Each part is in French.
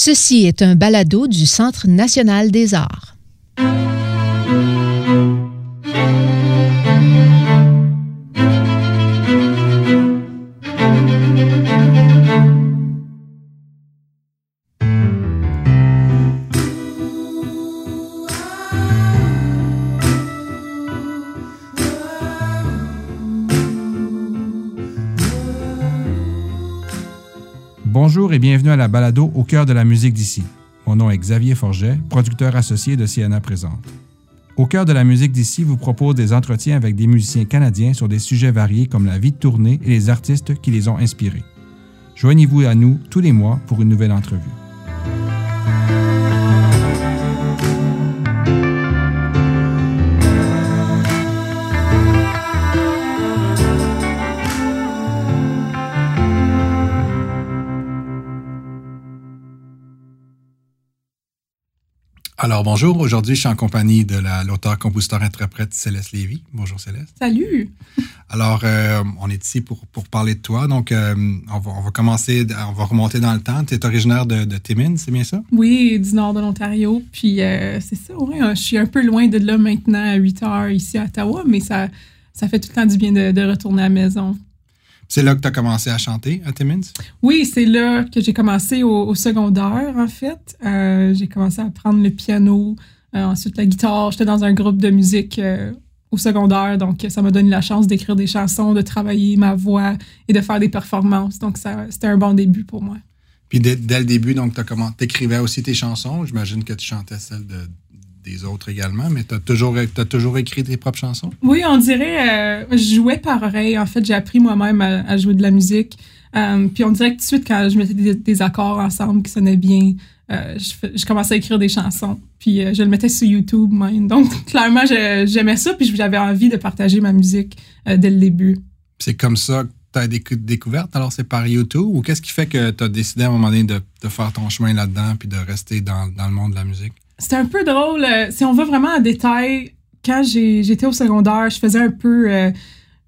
Ceci est un balado du Centre national des arts. À la balado Au cœur de la musique d'ici. Mon nom est Xavier Forget, producteur associé de Siena Présente. Au cœur de la musique d'ici vous propose des entretiens avec des musiciens canadiens sur des sujets variés comme la vie de tournée et les artistes qui les ont inspirés. Joignez-vous à nous tous les mois pour une nouvelle entrevue. Alors bonjour, aujourd'hui je suis en compagnie de l'auteur, compositeur, interprète Céleste Lévy. Bonjour Céleste. Salut. Alors euh, on est ici pour, pour parler de toi. Donc euh, on, va, on, va, commencer, on va remonter dans le temps. Tu es originaire de, de Timmins, c'est bien ça? Oui, du nord de l'Ontario. Puis euh, c'est ça, ouais, je suis un peu loin de là maintenant à 8 heures ici à Ottawa, mais ça, ça fait tout le temps du bien de, de retourner à la maison. C'est là que tu as commencé à chanter à Timmins? Oui, c'est là que j'ai commencé au, au, secondaire, en fait. Euh, j'ai commencé à apprendre le piano, euh, ensuite la guitare. J'étais dans un groupe de musique euh, au secondaire, donc ça m'a donné la chance d'écrire des chansons, de travailler ma voix et de faire des performances. Donc, c'était un bon début pour moi. Puis dès, dès le début, donc, tu écrivais aussi tes chansons? J'imagine que tu chantais celles de, des autres également, mais tu as toujours, as toujours écrit tes propres chansons? Oui, on dirait, euh, je jouais par oreille. En fait, j'ai appris moi-même à, à, jouer de la musique. Euh, puis on dirait que tout de suite, quand je mettais des, des accords ensemble qui sonnaient bien, euh, je, je, commençais à écrire des chansons. Puis je le mettais sur YouTube même. Donc, clairement, j'aimais ça, puis j'avais envie de partager ma musique dès le début. C'est comme ça que tu as décou découverte, alors c'est par YouTube? Ou qu'est-ce qui fait que tu as décidé à un moment donné de, de faire ton chemin là-dedans puis de rester dans, dans le monde de la musique? C'était un peu drôle. Euh, si on va vraiment en détail, quand j'étais au secondaire, je faisais un peu euh,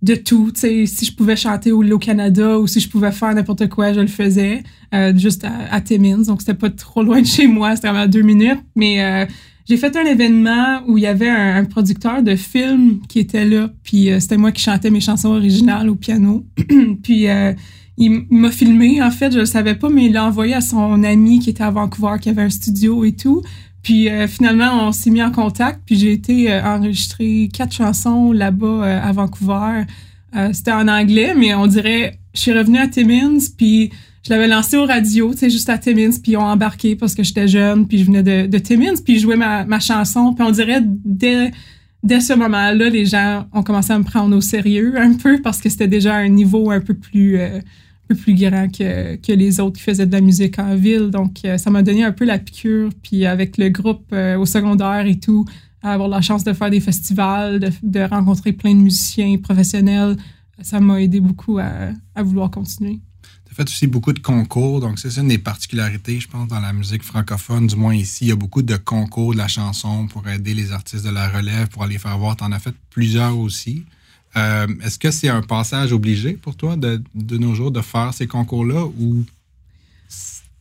de tout. si je pouvais chanter au, Canada ou si je pouvais faire n'importe quoi, je le faisais. Euh, juste à, à, Timmins. Donc, c'était pas trop loin de chez moi. C'était vraiment deux minutes. Mais j'ai fait un événement où il y avait un, un, producteur de film qui était là. Puis c'était moi qui chantais mes chansons originales au piano. puis il m'a filmé, en fait, je le savais pas, mais il l'a envoyé à son ami qui était à Vancouver, qui avait un studio et tout. Puis euh, finalement, on s'est mis en contact, puis j'ai été euh, enregistrer quatre chansons là-bas euh, à Vancouver. C'était en anglais, mais on dirait, je suis revenue à Timmins, puis je l'avais lancé au radio, tu sais, juste à Timmins, puis ils ont embarqué parce que j'étais jeune, puis je venais de, de Timmins, puis je jouais ma, ma chanson, puis on dirait dès dès ce moment-là, les gens ont commencé à me prendre au sérieux un peu parce que c'était déjà un niveau un peu plus plus grand que, que, les autres qui faisaient de la musique en ville. Donc, euh, ça m'a donné un peu la piqûre. Puis avec le groupe euh, au secondaire et tout, avoir la chance de faire des festivals, de, rencontrer plein de musiciens professionnels, ça m'a aidé beaucoup à, à vouloir continuer. Tu as fait aussi beaucoup de concours, donc c'est une des particularités, je pense, dans la musique francophone, du moins ici. Il y a beaucoup de concours de la chanson pour aider les artistes de la relève, pour aller faire voir. Tu en as fait plusieurs aussi. Euh, Est-ce que c'est un passage obligé pour toi de, nos jours de faire ces concours-là ou?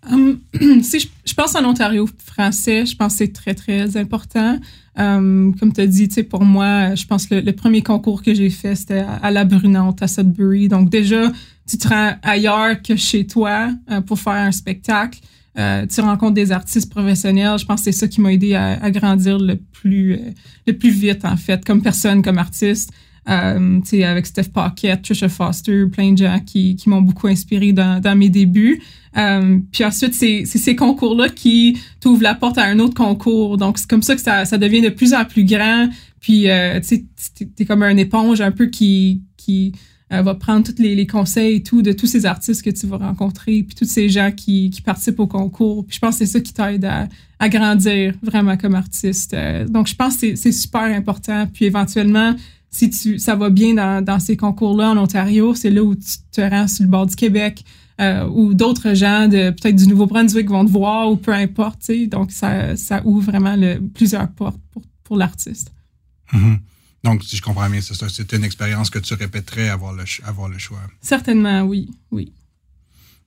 Um, si je, pense en Ontario français, je pense que c'est très, très important. Um, comme tu as dit, pour moi, je pense que le, premier concours que j'ai fait, c'était à, la Brunante, à Sudbury. Donc déjà, tu te rends ailleurs que chez toi uh, pour faire un spectacle. Uh, tu rencontres des artistes professionnels. Je pense que c'est ça qui m'a aidé à, grandir le plus, le plus vite, en fait, comme personne, comme artiste. Euh, avec Steph Pocket, Trisha Foster, plein de gens qui, qui m'ont beaucoup inspiré dans, dans mes débuts. Euh, puis ensuite, c'est ces concours-là qui t'ouvrent la porte à un autre concours. Donc, c'est comme ça que ça, ça devient de plus en plus grand. Puis, euh, tu sais, t'es comme un éponge un peu qui, qui euh, va prendre tous les, les, conseils et tout de tous ces artistes que tu vas rencontrer, puis tous ces gens qui, qui participent au concours. Puis je pense que c'est ça qui t'aide à, à grandir vraiment comme artiste. Euh, donc, je pense que c'est super important. Puis éventuellement, si tu, ça va bien dans, dans ces concours-là en Ontario, c'est là où tu te rends sur le bord du Québec, euh, ou d'autres gens de peut-être du Nouveau-Brunswick vont te voir, ou peu importe. Donc, ça, ça ouvre vraiment le, plusieurs portes pour, pour l'artiste. Mm -hmm. Donc, si je comprends bien, c'est une expérience que tu répéterais avoir le, avoir le choix. Certainement, oui. oui.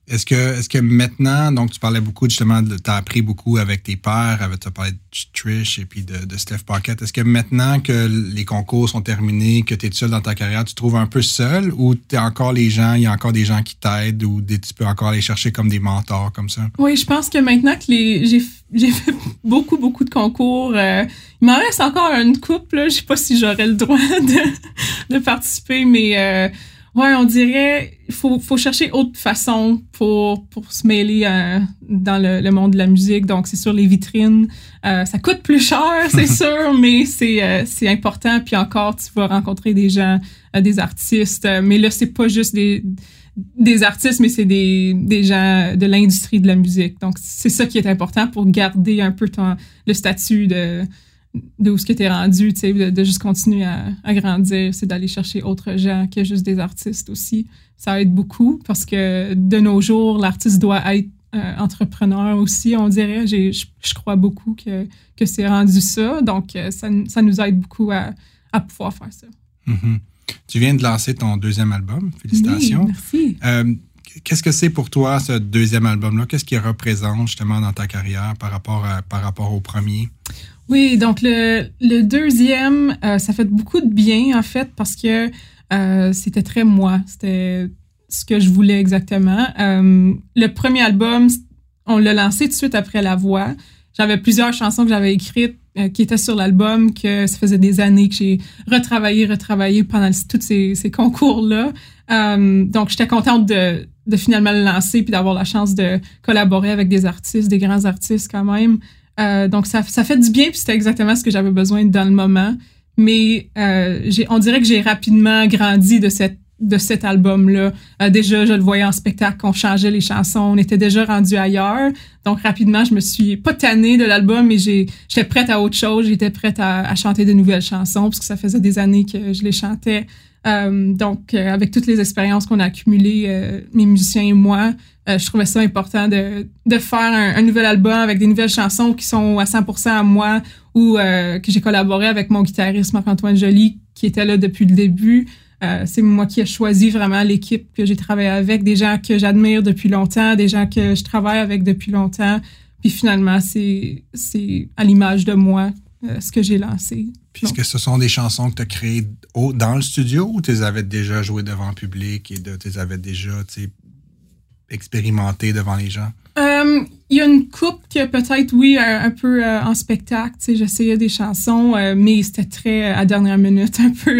Est-ce que, est que maintenant, donc tu parlais beaucoup justement, tu as appris beaucoup avec tes pères, tu as parlé de Trish et puis de, Steph Pocket. Est-ce que maintenant que les concours sont terminés, que tu es seul dans ta carrière, tu te trouves un peu seul ou tu encore les gens, il y a encore des gens qui t'aident ou tu peux encore aller chercher comme des mentors comme ça? Oui, je pense que maintenant que les, j'ai, fait beaucoup, beaucoup de concours, euh, il m'en reste encore une couple. Je sais pas si j'aurais le droit de, de participer, mais. Euh, Ouais, on dirait faut, faut chercher autre façon pour, pour se mêler euh, dans le, le, monde de la musique. Donc, c'est sûr, les vitrines, euh, ça coûte plus cher, c'est sûr, mais c'est euh, c'est important. Puis encore, tu vas rencontrer des gens, des artistes. mais là, c'est pas juste des, des artistes, mais c'est des, des gens de l'industrie de la musique. Donc, c'est ça qui est important pour garder un peu ton, le statut de d'où ce que tu es rendu, tu sais, de, juste continuer à, grandir, c'est d'aller chercher autres gens que juste des artistes aussi. Ça aide beaucoup parce que de nos jours, l'artiste doit être euh, entrepreneur aussi, on dirait. Je crois beaucoup que, que c'est rendu ça. Donc, euh, ça, ça, nous aide beaucoup à, à pouvoir faire ça. Mm-hmm. Tu viens de lancer ton deuxième album. Félicitations. merci. Euh, qu'est-ce que c'est pour toi, ce deuxième album-là? Qu'est-ce qu'il représente justement dans ta carrière par rapport, à, par rapport au premier? Oui, donc le, deuxième, euh, ça fait beaucoup de bien, en fait, parce que euh, c'était très moi. C'était ce que je voulais exactement. Euh, le premier album, on l'a lancé tout de suite après La Voix. J'avais plusieurs chansons que j'avais écrites qui étaient sur l'album, que ça faisait des années que j'ai retravaillé, retravaillé pendant tous ces, ces concours-là. donc, j'étais contente de, de finalement le lancer puis d'avoir la chance de collaborer avec des artistes, des grands artistes quand même. Euh, donc, ça, ça fait du bien, puis c'était exactement ce que j'avais besoin dans le moment. Mais euh, on dirait que j'ai rapidement grandi de cette de cet album-là. Euh, déjà, je le voyais en spectacle, on changeait les chansons, on était déjà rendu ailleurs. Donc, rapidement, je me suis pas tannée de l'album, mais j'étais prête à autre chose. J'étais prête à, à, chanter de nouvelles chansons, parce que ça faisait des années que je les chantais. Euh, donc, euh, avec toutes les expériences qu'on a accumulées, euh, mes musiciens et moi, je trouvais ça important de, de faire un, nouvel album avec des nouvelles chansons qui sont à 100% à moi ou que j'ai collaboré avec mon guitariste Marc-Antoine Joly qui était là depuis le début. c'est moi qui ai choisi vraiment l'équipe que j'ai travaillé avec, des gens que j'admire depuis longtemps, des gens que je travaille avec depuis longtemps. Puis finalement, c'est à l'image de moi ce que j'ai lancé. Puis est-ce que ce sont des chansons que tu as créées dans le studio ou tu les avais déjà jouées devant le public et tu les avais déjà expérimentées devant les gens? Euh, il y a une coupe que peut-être, oui, un, peu euh, en spectacle. J'essayais des chansons, euh, mais c'était très à dernière minute, un peu.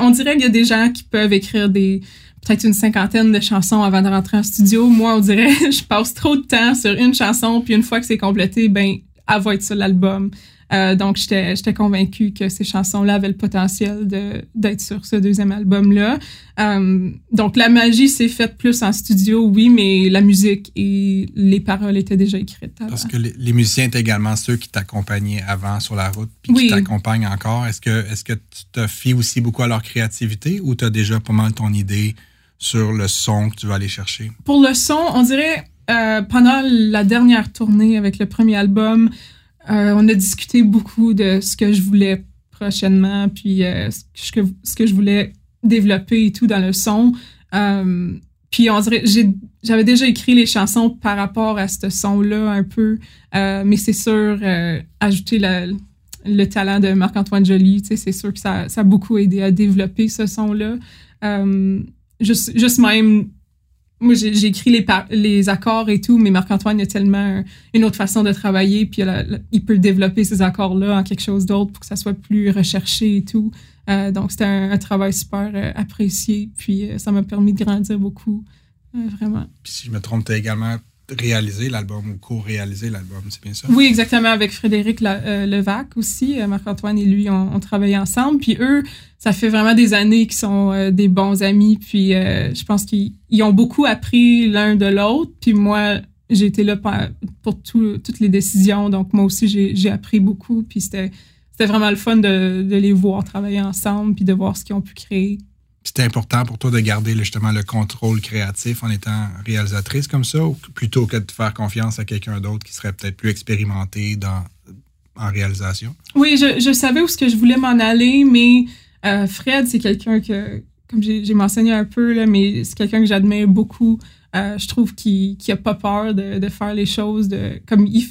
on dirait qu'il y a des gens qui peuvent écrire des peut-être une cinquantaine de chansons avant de rentrer en studio. Moi, on dirait, je passe trop de temps sur une chanson, puis une fois que c'est complété, ben, elle va être sur l'album. Euh, donc, j'étais convaincue que ces chansons-là avaient le potentiel d'être sur ce deuxième album-là. Euh, donc, la magie s'est faite plus en studio, oui, mais la musique et les paroles étaient déjà écrites avant. Parce que les, musiciens étaient également ceux qui t'accompagnaient avant sur la route, puis qui t'accompagnent encore. Est-ce que, est que tu te fies aussi beaucoup à leur créativité ou tu as déjà pas mal ton idée sur le son que tu vas aller chercher? Pour le son, on dirait... Euh, pendant la dernière tournée avec le premier album, euh, on a discuté beaucoup de ce que je voulais prochainement, puis euh, ce, que, je voulais développer et tout dans le son. Puis on dirait, j'avais déjà écrit les chansons par rapport à ce son-là un peu, mais c'est sûr, ajouter le talent de Marc-Antoine Joly, c'est sûr que ça, a beaucoup aidé à développer ce son-là. juste même moi, j'ai écrit les, les accords et tout, mais Marc-Antoine a tellement une autre façon de travailler, puis il peut développer ces accords-là en quelque chose d'autre pour que ça soit plus recherché et tout. Euh, donc, c'était un, travail super euh, apprécié, puis euh, ça m'a permis de grandir beaucoup, vraiment. Puis si je me trompe, également réalisé l'album ou co-réalisé l'album, c'est bien ça? Oui, exactement, avec Frédéric Levac aussi. Marc-Antoine et lui ont, travaillé ensemble. Puis eux, ça fait vraiment des années qu'ils sont euh, des bons amis. Puis euh, je pense qu'ils ont beaucoup appris l'un de l'autre. Puis moi, j'ai été là pour, toutes les décisions. Donc moi aussi, j'ai appris beaucoup. Puis c'était vraiment le fun de, les voir travailler ensemble puis de voir ce qu'ils ont pu créer. C'était important pour toi de garder justement le contrôle créatif en étant réalisatrice comme ça, ou plutôt que de faire confiance à quelqu'un d'autre qui serait peut-être plus expérimenté dans, en réalisation? Oui, je, savais où ce que je voulais m'en aller, mais euh, Fred, c'est quelqu'un que, comme j'ai mentionné un peu, là, mais c'est quelqu'un que j'admire beaucoup. Euh, je trouve qu'il n'a pas peur de, de, faire les choses. De, comme il,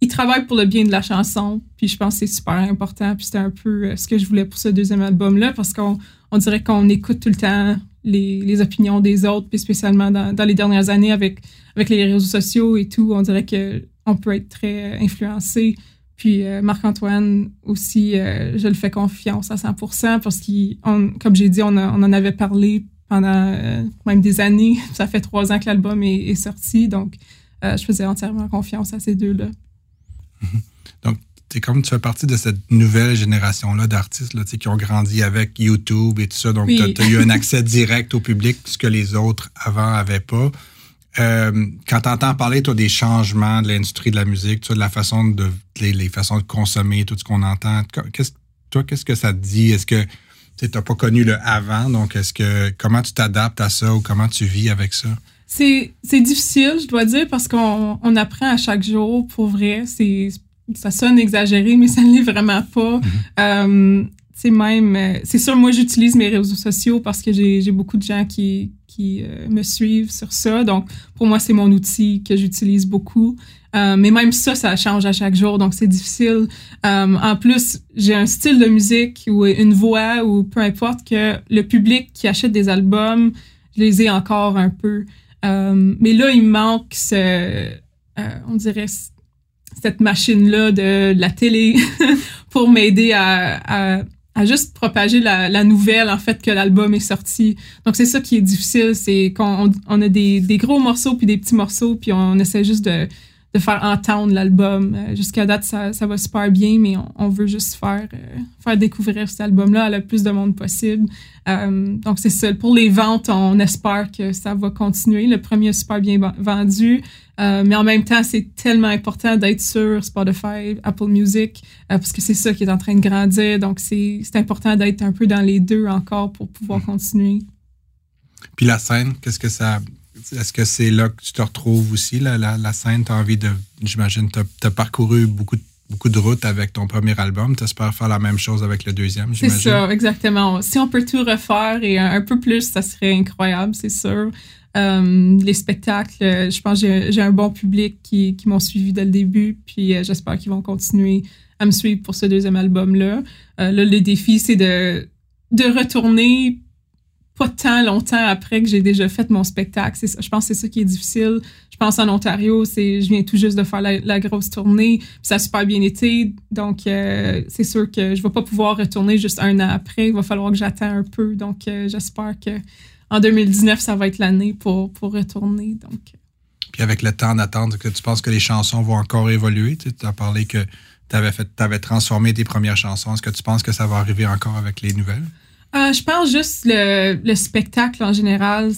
il, travaille pour le bien de la chanson. Puis je pense que c'est super important. Puis c'était un peu euh, ce que je voulais pour ce deuxième album-là, parce qu'on on dirait qu'on écoute tout le temps les, les, opinions des autres, puis spécialement dans, dans, les dernières années avec, avec les réseaux sociaux et tout, on dirait qu'on peut être très influencé. Puis euh, Marc-Antoine aussi, euh, je le fais confiance à 100% parce qu'on, comme j'ai dit, on, on, en avait parlé pendant euh, même des années. Ça fait trois ans que l'album est, sorti, donc je faisais entièrement confiance à ces deux-là. C'est comme tu fais partie de cette nouvelle génération-là d'artistes là, qui ont grandi avec YouTube et tout ça. Donc, oui. tu as, eu un accès direct au public, ce que les autres avant n'avaient pas. Euh, quand tu entends parler, toi, des changements de l'industrie de la musique, de la façon de, les, les façons de consommer, tout ce qu'on entend, qu'est-ce, toi, qu'est-ce que ça te dit? Est-ce que tu n'as pas connu le avant, donc est-ce que comment tu t'adaptes à ça ou comment tu vis avec ça? C'est, c'est difficile, je dois dire, parce qu'on on apprend à chaque jour, pour vrai. C'est, ça sonne exagéré, mais ça ne l'est vraiment pas. Mm-hmm. Euh, c'est même, euh, c'est sûr, moi, j'utilise mes réseaux sociaux parce que j'ai, j'ai beaucoup de gens qui, qui euh, me suivent sur ça. Donc, pour moi, c'est mon outil que j'utilise beaucoup. Euh, mais même ça, ça change à chaque jour, donc c'est difficile. Euh, en plus, j'ai un style de musique ou une voix ou peu importe que le public qui achète des albums, je les ai encore un peu. Euh, mais là, il manque ce, euh, on dirait, cette machine-là de, de, la télé pour m'aider à, juste propager la, la, nouvelle, en fait, que l'album est sorti. Donc, c'est ça qui est difficile, c'est qu'on on a des, des, gros morceaux puis des petits morceaux, puis on essaie juste de, de faire entendre l'album. Euh, jusqu'à date, ça, ça, va super bien, mais on, on veut juste faire, euh, faire découvrir cet album-là à le plus de monde possible. Euh, donc, c'est ça. Pour les ventes, on espère que ça va continuer. Le premier est super bien vendu. Mais en même temps, c'est tellement important d'être sur Spotify, Apple Music, parce que c'est ça qui est en train de grandir. Donc, c'est important d'être un peu dans les deux encore pour pouvoir mmh. continuer. Puis la scène, qu'est-ce que ça. Est-ce que c'est là que tu te retrouves aussi, la, la, la scène? Tu as envie de. J'imagine, tu as, as, parcouru beaucoup de beaucoup de routes avec ton premier album. Tu espères faire la même chose avec le deuxième, j'imagine? C'est ça, exactement. Si on peut tout refaire et un, un peu plus, ça serait incroyable, c'est sûr. Euh, les spectacles, je pense que j'ai un bon public qui, qui m'ont suivi dès le début, puis euh, j'espère qu'ils vont continuer à me suivre pour ce deuxième album-là. Euh, là, le défi, c'est de, de retourner pas tant longtemps après que j'ai déjà fait mon spectacle. Je pense que c'est ça qui est difficile. Je pense en Ontario, c'est, je viens tout juste de faire la, grosse tournée, ça a super bien été. Donc, euh, c'est sûr que je vais pas pouvoir retourner juste un an après. Il va falloir que j'attende un peu. Donc, euh, j'espère que en 2019, ça va être l'année pour, pour retourner. Donc. Puis avec le temps d'attendre, que tu penses que les chansons vont encore évoluer? Tu as parlé que tu fait, avais transformé tes premières chansons. Est-ce que tu penses que ça va arriver encore avec les nouvelles? Euh, je pense juste le, le spectacle en général.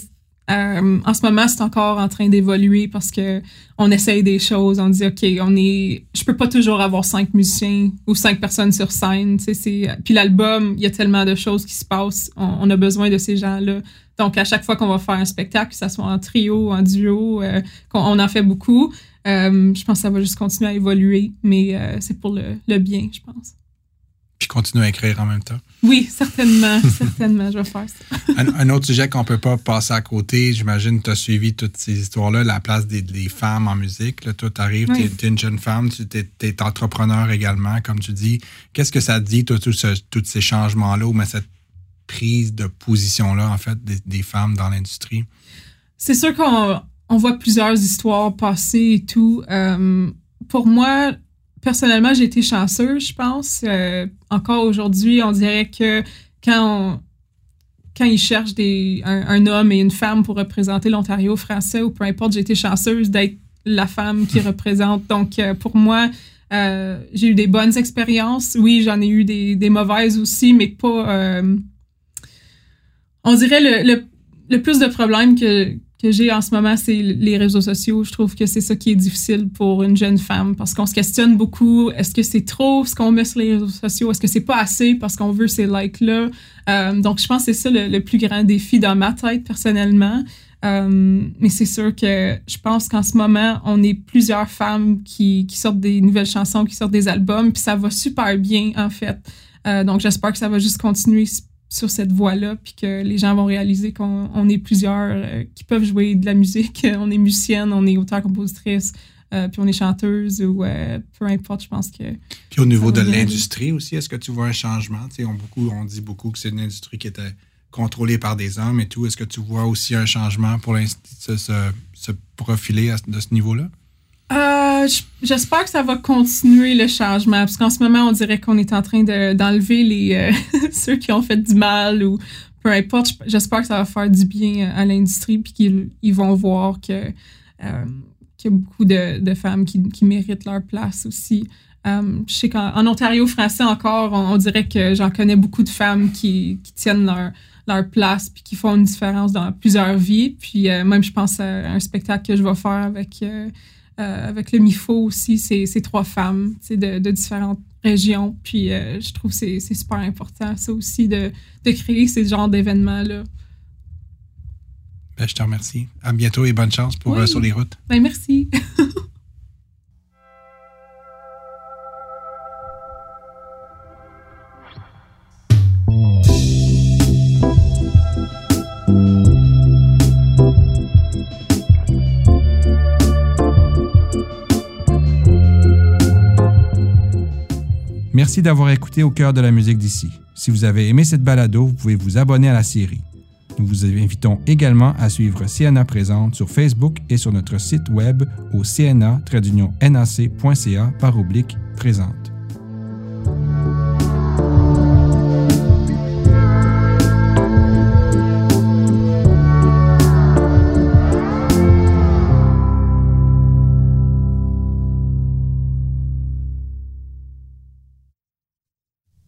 Euh, en ce moment, c'est encore en train d'évoluer parce que on essaye des choses. On dit ok, on est. Je peux pas toujours avoir cinq musiciens ou cinq personnes sur scène. C'est puis l'album, il y a tellement de choses qui se passent. On, a besoin de ces gens-là. Donc à chaque fois qu'on va faire un spectacle, que ça soit en trio, en duo, euh, on, en fait beaucoup. Euh, je pense que ça va juste continuer à évoluer, mais euh, c'est pour le, le bien, je pense puis continuer à écrire en même temps. Oui, certainement, certainement, je vais faire ça. un, un, autre sujet qu'on peut pas passer à côté, j'imagine tu as suivi toutes ces histoires-là, la place des, des, femmes en musique. Là, toi, tu arrives, oui. tu es, une jeune femme, tu es, es, entrepreneur également, comme tu dis. Qu'est-ce que ça te dit, toi, tous ce, ces changements-là, ou mais cette prise de position-là, en fait, des, des femmes dans l'industrie? C'est sûr qu'on on voit plusieurs histoires passer et tout. Euh, pour moi, personnellement, j'ai été chanceuse, je pense. Euh, encore aujourd'hui, on dirait que quand on, quand ils cherchent des, un, un, homme et une femme pour représenter l'Ontario français ou peu importe, j'ai été chanceuse d'être la femme qui représente. Donc, euh, pour moi, euh, j'ai eu des bonnes expériences. Oui, j'en ai eu des, des, mauvaises aussi, mais pas. Euh, on dirait le, le, le, plus de problèmes que, que j'ai en ce moment, c'est les réseaux sociaux. Je trouve que c'est ça qui est difficile pour une jeune femme parce qu'on se questionne beaucoup. Est-ce que c'est trop ce qu'on met sur les réseaux sociaux? Est-ce que c'est pas assez parce qu'on veut ces likes-là? Euh, donc, je pense que c'est ça le, plus grand défi dans ma tête personnellement. Euh, mais c'est sûr que je pense qu'en ce moment, on est plusieurs femmes qui, qui, sortent des nouvelles chansons, qui sortent des albums, puis ça va super bien en fait. Euh, donc, j'espère que ça va juste continuer sur cette voie-là, puis que les gens vont réaliser qu'on est plusieurs euh, qui peuvent jouer de la musique. on est musicienne, on est auteur-compositrice, euh, puis on est chanteuse ou euh, peu importe, je pense que. Puis au niveau de l'industrie aussi, est-ce que tu vois un changement? on, beaucoup, on dit beaucoup que c'est une industrie qui était contrôlée par des hommes et tout. Est-ce que tu vois aussi un changement pour se, se, profiler à, de ce niveau-là? Euh, j'espère que ça va continuer le changement, parce qu'en ce moment, on dirait qu'on est en train d'enlever les ceux qui ont fait du mal ou peu importe. J'espère que ça va faire du bien à l'industrie, puis qu'ils vont voir que qu'il y a beaucoup de, femmes qui, méritent leur place aussi. Euh, je sais qu'en Ontario français encore, on, dirait que j'en connais beaucoup de femmes qui, tiennent leur, leur place puis qui font une différence dans plusieurs vies. Puis euh, même, je pense à un spectacle que je vais faire avec, euh, avec le MIFO aussi. C'est trois femmes de, de différentes régions. Puis je trouve que c'est super important, ça aussi, de, de créer ces genres d'événements-là. Ben, je te remercie. À bientôt et bonne chance pour euh, sur les routes. Ben, merci. Merci d'avoir écouté Au cœur de la musique d'ici. Si vous avez aimé cette balado, vous pouvez vous abonner à la série. Nous vous invitons également à suivre CNA Présente sur Facebook et sur notre site web au cna-nac.ca par oblique présente.